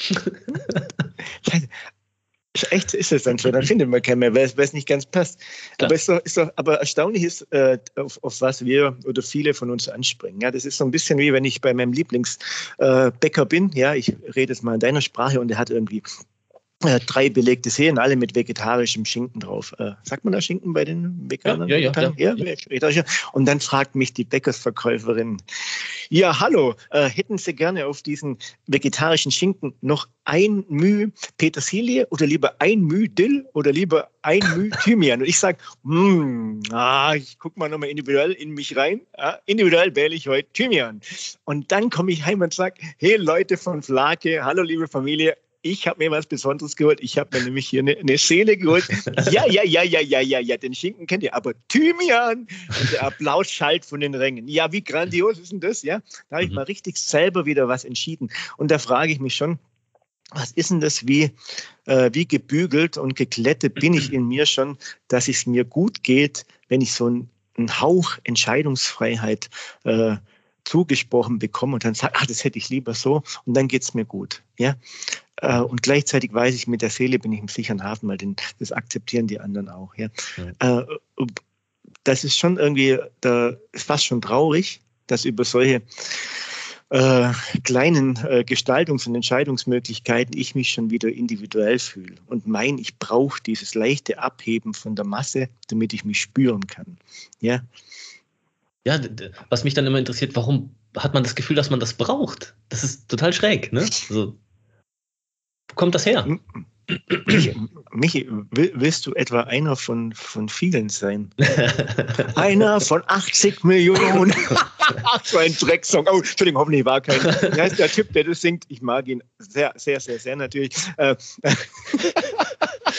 Echt ist es dann so, dann findet man keinen mehr, weil es nicht ganz passt. Klar. Aber, ist doch, ist doch, aber erstaunlich ist, äh, auf, auf, was wir oder viele von uns anspringen. Ja, das ist so ein bisschen wie wenn ich bei meinem Lieblingsbäcker äh, bin. Ja, ich rede jetzt mal in deiner Sprache und der hat irgendwie äh, drei belegte Serien, alle mit vegetarischem Schinken drauf. Äh, sagt man da Schinken bei den Veganern? Ja, ja, ja, ja. Und dann fragt mich die Bäckersverkäuferin, ja, hallo, äh, hätten Sie gerne auf diesen vegetarischen Schinken noch ein Müh Petersilie oder lieber ein Müh Dill oder lieber ein Müh Thymian? Und ich sage, hm, ah, ich gucke mal nochmal individuell in mich rein. Ah, individuell wähle ich heute Thymian. Und dann komme ich heim und sage, hey Leute von Flake, hallo liebe Familie, ich habe mir was Besonderes geholt. Ich habe mir nämlich hier eine, eine Seele geholt. Ja, ja, ja, ja, ja, ja, ja, den Schinken kennt ihr, aber Thymian und der Applaus schallt von den Rängen. Ja, wie grandios ist denn das? Ja, da habe ich mhm. mal richtig selber wieder was entschieden. Und da frage ich mich schon, was ist denn das, wie, äh, wie gebügelt und geklettet bin ich in mir schon, dass es mir gut geht, wenn ich so einen, einen Hauch Entscheidungsfreiheit äh, zugesprochen bekomme und dann sage, ach, das hätte ich lieber so und dann geht es mir gut. Ja? Äh, und gleichzeitig weiß ich, mit der Seele bin ich im sicheren Hafen, weil den, das akzeptieren die anderen auch. Ja? ja. Äh, das ist schon irgendwie, da ist fast schon traurig, dass über solche äh, kleinen äh, Gestaltungs- und Entscheidungsmöglichkeiten ich mich schon wieder individuell fühle und mein, ich brauche dieses leichte Abheben von der Masse, damit ich mich spüren kann. Ja, ja, was mich dann immer interessiert, warum hat man das Gefühl, dass man das braucht? Das ist total schräg, ne? Also, wo kommt das her? Michi, Michi, willst du etwa einer von, von vielen sein? einer von 80 Millionen. so ein Drecksong. Oh, Entschuldigung, hoffentlich war kein. Wie heißt der Typ, der das singt? Ich mag ihn sehr, sehr, sehr, sehr natürlich.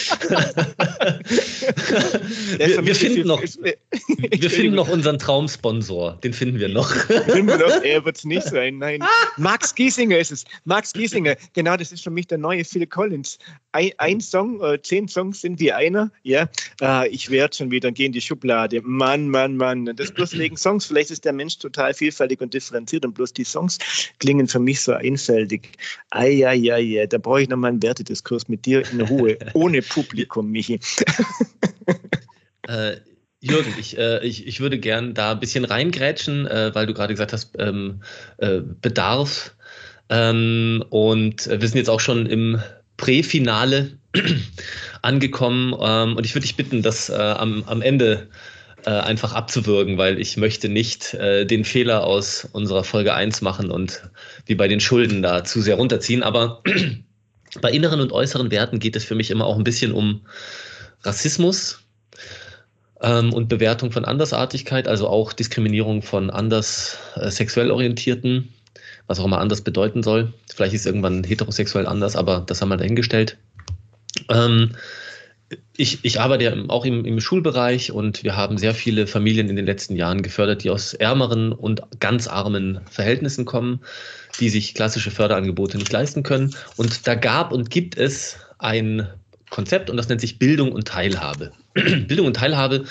Wir, wir, finden noch, wir finden noch unseren Traumsponsor. Den finden wir noch. Finden wir noch. Er wird es nicht sein. Nein. Max Giesinger ist es. Max Giesinger. Genau, das ist für mich der neue Phil Collins. Ein, ein Song, äh, zehn Songs sind wie einer. Ja, äh, ich werde schon wieder gehen in die Schublade. Mann, Mann, Mann. Das bloß wegen Songs. Vielleicht ist der Mensch total vielfältig und differenziert und bloß die Songs klingen für mich so einfältig. Eieiei, da brauche ich nochmal einen Wertediskurs mit dir in Ruhe, ohne Publikum, Michi. äh, Jürgen, ich, äh, ich, ich würde gern da ein bisschen reingrätschen, äh, weil du gerade gesagt hast, ähm, äh, Bedarf. Ähm, und wir sind jetzt auch schon im Präfinale angekommen. Ähm, und ich würde dich bitten, das äh, am, am Ende äh, einfach abzuwürgen, weil ich möchte nicht äh, den Fehler aus unserer Folge 1 machen und wie bei den Schulden da zu sehr runterziehen. Aber bei inneren und äußeren Werten geht es für mich immer auch ein bisschen um Rassismus ähm, und Bewertung von Andersartigkeit, also auch Diskriminierung von anders äh, sexuell orientierten, was auch immer anders bedeuten soll. Vielleicht ist es irgendwann heterosexuell anders, aber das haben wir dahingestellt. Ähm, ich, ich, arbeite ja auch im, im, Schulbereich und wir haben sehr viele Familien in den letzten Jahren gefördert, die aus ärmeren und ganz armen Verhältnissen kommen, die sich klassische Förderangebote nicht leisten können. Und da gab und gibt es ein Konzept und das nennt sich Bildung und Teilhabe. Bildung und Teilhabe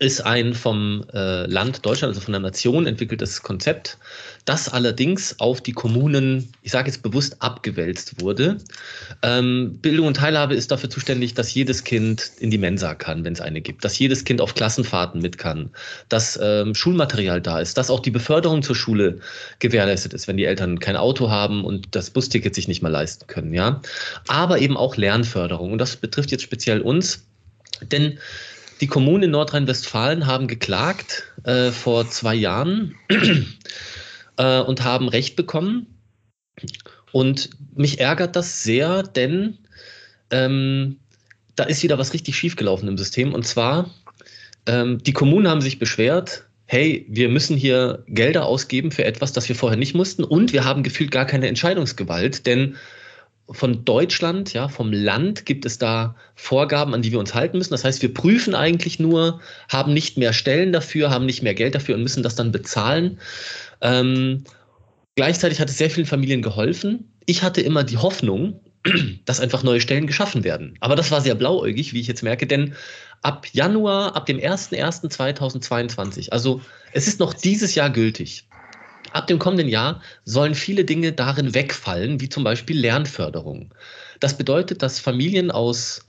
ist ein vom äh, Land Deutschland, also von der Nation entwickeltes Konzept, das allerdings auf die Kommunen, ich sage jetzt bewusst, abgewälzt wurde. Ähm, Bildung und Teilhabe ist dafür zuständig, dass jedes Kind in die Mensa kann, wenn es eine gibt, dass jedes Kind auf Klassenfahrten mit kann, dass ähm, Schulmaterial da ist, dass auch die Beförderung zur Schule gewährleistet ist, wenn die Eltern kein Auto haben und das Busticket sich nicht mal leisten können, ja. Aber eben auch Lernförderung und das betrifft jetzt speziell uns, denn die Kommunen in Nordrhein-Westfalen haben geklagt äh, vor zwei Jahren äh, und haben Recht bekommen. Und mich ärgert das sehr, denn ähm, da ist wieder was richtig schiefgelaufen im System. Und zwar, ähm, die Kommunen haben sich beschwert, hey, wir müssen hier Gelder ausgeben für etwas, das wir vorher nicht mussten. Und wir haben gefühlt gar keine Entscheidungsgewalt, denn von Deutschland, ja, vom Land gibt es da Vorgaben, an die wir uns halten müssen. Das heißt, wir prüfen eigentlich nur, haben nicht mehr Stellen dafür, haben nicht mehr Geld dafür und müssen das dann bezahlen. Ähm, gleichzeitig hat es sehr vielen Familien geholfen. Ich hatte immer die Hoffnung, dass einfach neue Stellen geschaffen werden. Aber das war sehr blauäugig, wie ich jetzt merke, denn ab Januar, ab dem 01.01.2022, also es ist noch dieses Jahr gültig, Ab dem kommenden Jahr sollen viele Dinge darin wegfallen, wie zum Beispiel Lernförderung. Das bedeutet, dass Familien aus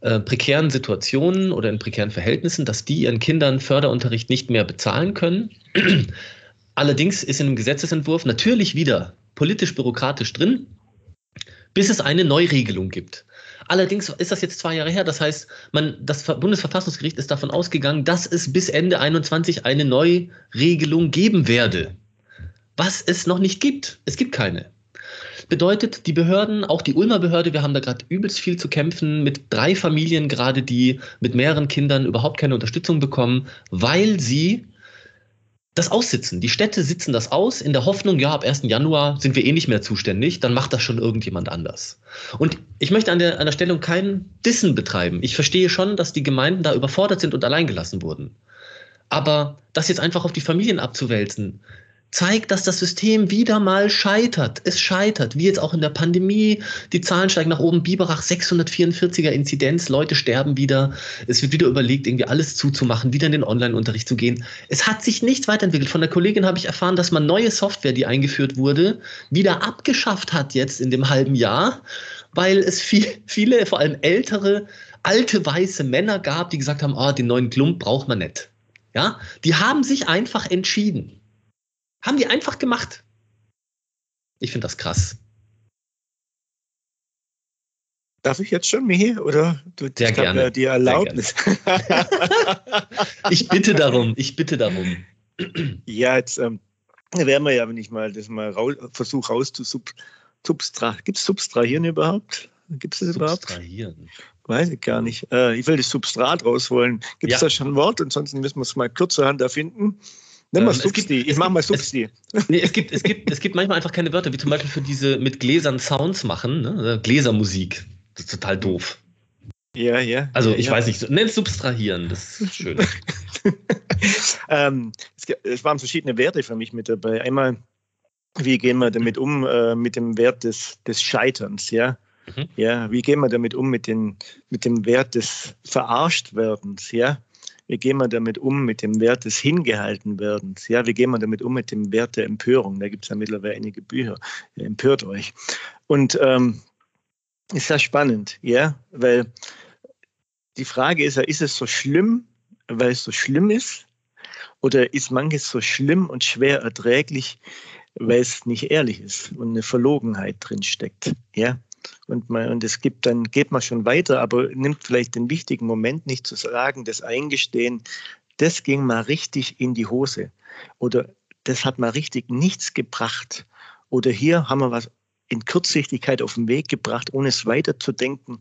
äh, prekären Situationen oder in prekären Verhältnissen, dass die ihren Kindern Förderunterricht nicht mehr bezahlen können. Allerdings ist in dem Gesetzesentwurf natürlich wieder politisch-bürokratisch drin, bis es eine Neuregelung gibt. Allerdings ist das jetzt zwei Jahre her. Das heißt, man, das Bundesverfassungsgericht ist davon ausgegangen, dass es bis Ende 2021 eine Neuregelung geben werde was es noch nicht gibt. Es gibt keine. Bedeutet, die Behörden, auch die Ulmer Behörde, wir haben da gerade übelst viel zu kämpfen mit drei Familien gerade, die mit mehreren Kindern überhaupt keine Unterstützung bekommen, weil sie das aussitzen. Die Städte sitzen das aus in der Hoffnung, ja, ab 1. Januar sind wir eh nicht mehr zuständig, dann macht das schon irgendjemand anders. Und ich möchte an der, an der Stellung keinen Dissen betreiben. Ich verstehe schon, dass die Gemeinden da überfordert sind und alleingelassen wurden. Aber das jetzt einfach auf die Familien abzuwälzen, zeigt, dass das System wieder mal scheitert. Es scheitert, wie jetzt auch in der Pandemie. Die Zahlen steigen nach oben. Biberach 644er Inzidenz. Leute sterben wieder. Es wird wieder überlegt, irgendwie alles zuzumachen, wieder in den Online-Unterricht zu gehen. Es hat sich nichts weiterentwickelt. Von der Kollegin habe ich erfahren, dass man neue Software, die eingeführt wurde, wieder abgeschafft hat jetzt in dem halben Jahr, weil es viel, viele, vor allem ältere, alte weiße Männer gab, die gesagt haben, ah, den neuen Klump braucht man nicht. Ja, die haben sich einfach entschieden. Haben die einfach gemacht. Ich finde das krass. Darf ich jetzt schon, Michi? Oder du Sehr gerne. Ja die Erlaubnis? ich bitte darum, ich bitte darum. Ja, jetzt ähm, werden wir ja, wenn ich mal das mal raus, versuche rauszusubstrahieren. Gibt es Substrahieren überhaupt? Gibt es das überhaupt? Substrahieren. Weiß ich gar nicht. Äh, ich will das Substrat rausholen. Gibt es ja. da schon ein Wort? Ansonsten müssen wir es mal kurzerhand erfinden. Nimm mal ähm, Substi. Ich mach mal Substi. Es, nee, es gibt, es, gibt, es gibt manchmal einfach keine Wörter, wie zum Beispiel für diese mit Gläsern Sounds machen, ne? Gläsermusik. Das ist total doof. Ja, ja. Also ja, ich weiß nicht, nenn substrahieren, das ist schön. ähm, es, es, waren verschiedene Werte für mich mit dabei. Einmal, wie gehen wir damit um, äh, mit dem Wert des, des Scheiterns, ja? Mhm. Ja, wie gehen wir damit um mit, den, mit dem Wert des Verarschtwerdens, ja? Wie gehen wir damit um mit dem Wert des Hingehaltenwerdens? Ja, wie gehen wir damit um mit dem Wert der Empörung? Da gibt es ja mittlerweile einige Bücher. Empört euch. Und ähm, ist ja spannend, ja, weil die Frage ist ja, ist es so schlimm, weil es so schlimm ist? Oder ist manches so schlimm und schwer erträglich, weil es nicht ehrlich ist und eine Verlogenheit drin steckt? Ja. Und, man, und es gibt dann, geht man schon weiter, aber nimmt vielleicht den wichtigen Moment nicht zu sagen, das Eingestehen, das ging mal richtig in die Hose. Oder das hat mal richtig nichts gebracht. Oder hier haben wir was in Kurzsichtigkeit auf den Weg gebracht, ohne es weiterzudenken.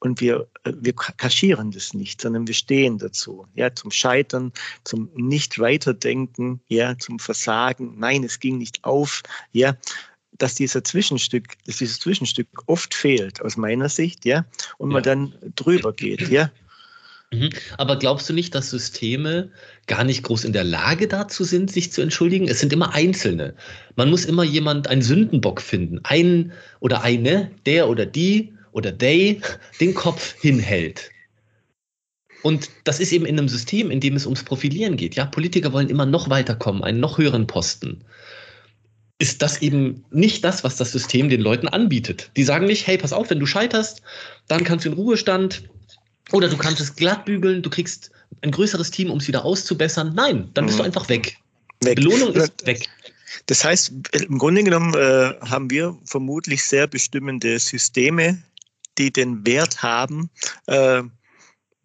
Und wir, äh, wir kaschieren das nicht, sondern wir stehen dazu. Ja, zum Scheitern, zum nicht weiterdenken, ja, zum Versagen. Nein, es ging nicht auf. Ja, dass dieser Zwischenstück, dass dieses Zwischenstück oft fehlt, aus meiner Sicht, ja, und man dann drüber geht, ja. Mhm. Aber glaubst du nicht, dass Systeme gar nicht groß in der Lage dazu sind, sich zu entschuldigen? Es sind immer Einzelne. Man muss immer jemand, einen Sündenbock finden. Einen oder eine, der oder die oder they, den Kopf hinhält. Und das ist eben in einem System, in dem es ums Profilieren geht. Ja, Politiker wollen immer noch weiterkommen, einen noch höheren Posten. Ist das eben nicht das, was das System den Leuten anbietet? Die sagen nicht, hey, pass auf, wenn du scheiterst, dann kannst du in Ruhestand, oder du kannst es glatt bügeln, du kriegst ein größeres Team, um es wieder auszubessern. Nein, dann bist mhm. du einfach weg. weg. Belohnung ist weg. Das heißt, im Grunde genommen äh, haben wir vermutlich sehr bestimmende Systeme, die den Wert haben, äh,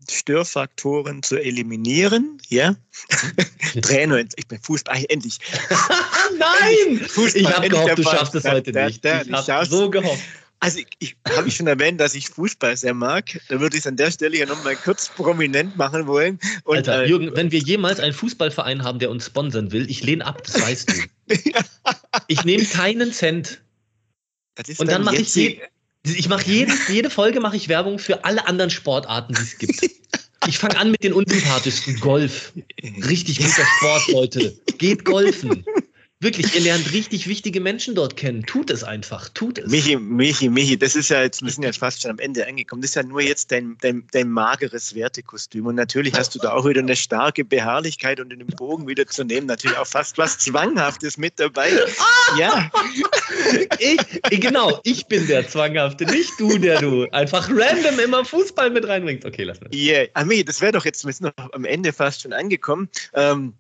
Störfaktoren zu eliminieren. Ja? Trainer, ich bin Fußball, endlich. Nein! Fußball, ich habe gehofft, du schaffst es heute nicht. ich habe so gehofft. Also ich, ich habe ich schon erwähnt, dass ich Fußball sehr mag. Da würde ich es an der Stelle ja nochmal kurz prominent machen wollen. Und, Alter, äh, Jürgen, wenn wir jemals einen Fußballverein haben, der uns sponsern will, ich lehne ab, das weißt du. ich nehme keinen Cent. Und dann mache ich je, ich mache jede, Folge mache ich Werbung für alle anderen Sportarten, die es gibt. Ich fange an mit den unsympathischsten. Golf. Richtig guter Sport, Leute. Geht golfen. Wirklich, ihr lernt richtig wichtige Menschen dort kennen. Tut es einfach, tut es. Michi, Michi, Michi, das ist ja jetzt, wir sind jetzt fast schon am Ende angekommen. Das ist ja nur jetzt dein, dein, dein mageres Wertekostüm. Und natürlich hast du da auch wieder eine starke Beharrlichkeit und den Bogen wieder zu nehmen. Natürlich auch fast was Zwanghaftes mit dabei. Ja. Ich, genau, ich bin der Zwanghafte, nicht du, der du einfach random immer Fußball mit reinbringst. Okay, lass mal. Yeah, Ami, das wäre doch jetzt, wir sind noch am Ende fast schon angekommen. Ähm,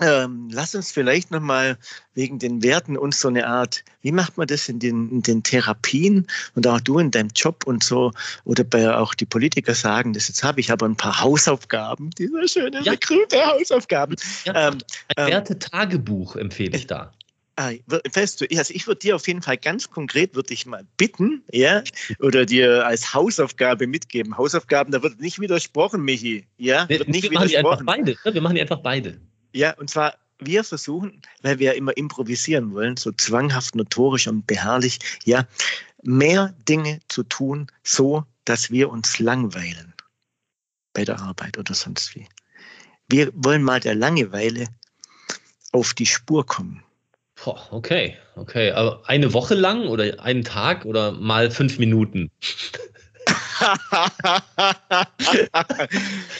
ähm, lass uns vielleicht nochmal wegen den Werten uns so eine Art, wie macht man das in den, in den Therapien und auch du in deinem Job und so, oder bei auch die Politiker sagen, das jetzt habe ich aber ein paar Hausaufgaben, dieser schöne ja. Begriff der Hausaufgaben. Ja, ähm, ein ähm, Wertetagebuch empfehle ich da. Ah, weißt du, also ich würde dir auf jeden Fall ganz konkret würde ich mal bitten, ja, oder dir als Hausaufgabe mitgeben. Hausaufgaben, da wird nicht widersprochen, Michi, ja, wird nicht wir machen die einfach beide. Ne? Wir machen die einfach beide. Ja, und zwar, wir versuchen, weil wir immer improvisieren wollen, so zwanghaft, notorisch und beharrlich, ja, mehr Dinge zu tun, so dass wir uns langweilen bei der Arbeit oder sonst wie. Wir wollen mal der Langeweile auf die Spur kommen. Boah, okay, okay. Aber eine Woche lang oder einen Tag oder mal fünf Minuten?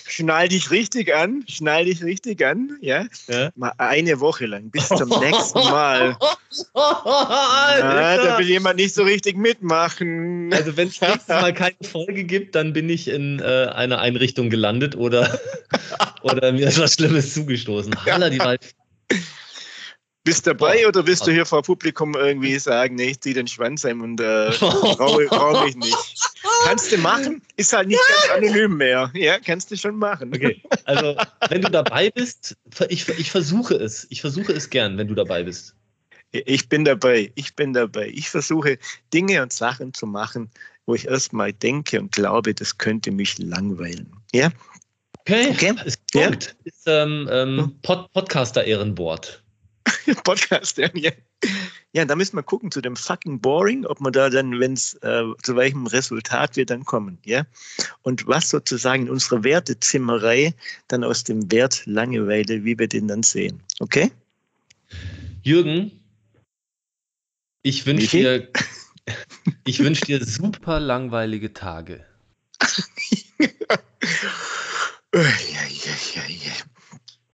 Schnall dich richtig an, schnall dich richtig an, ja? ja? Mal eine Woche lang, bis zum nächsten Mal. ja, da will jemand nicht so richtig mitmachen. Also wenn es nächstes Mal keine Folge gibt, dann bin ich in äh, einer Einrichtung gelandet oder, oder mir ist was Schlimmes zugestoßen. Halla die Wald. Bist dabei oh, oder willst du hier vor Publikum irgendwie sagen, nee, ich zieh den Schwanz heim und äh, traue trau mich nicht? Kannst du machen, ist halt nicht ganz anonym mehr. Ja, kannst du schon machen. Okay, also wenn du dabei bist, ich, ich versuche es. Ich versuche es gern, wenn du dabei bist. Ich bin dabei, ich bin dabei. Ich versuche Dinge und Sachen zu machen, wo ich erstmal denke und glaube, das könnte mich langweilen. Ja? Okay, okay. ist gut. Ja? Ist ähm, ähm, hm. Pod Podcaster-Ehrenwort. Podcast, ja. Ja, da müssen wir gucken zu dem fucking Boring, ob man da dann, wenn es äh, zu welchem Resultat wir dann kommen, ja. Und was sozusagen in unserer Wertezimmerei dann aus dem Wert Langeweile, wie wir den dann sehen. Okay? Jürgen, ich wünsche dir, ich wünsche dir super langweilige Tage. ja, ja, ja, ja.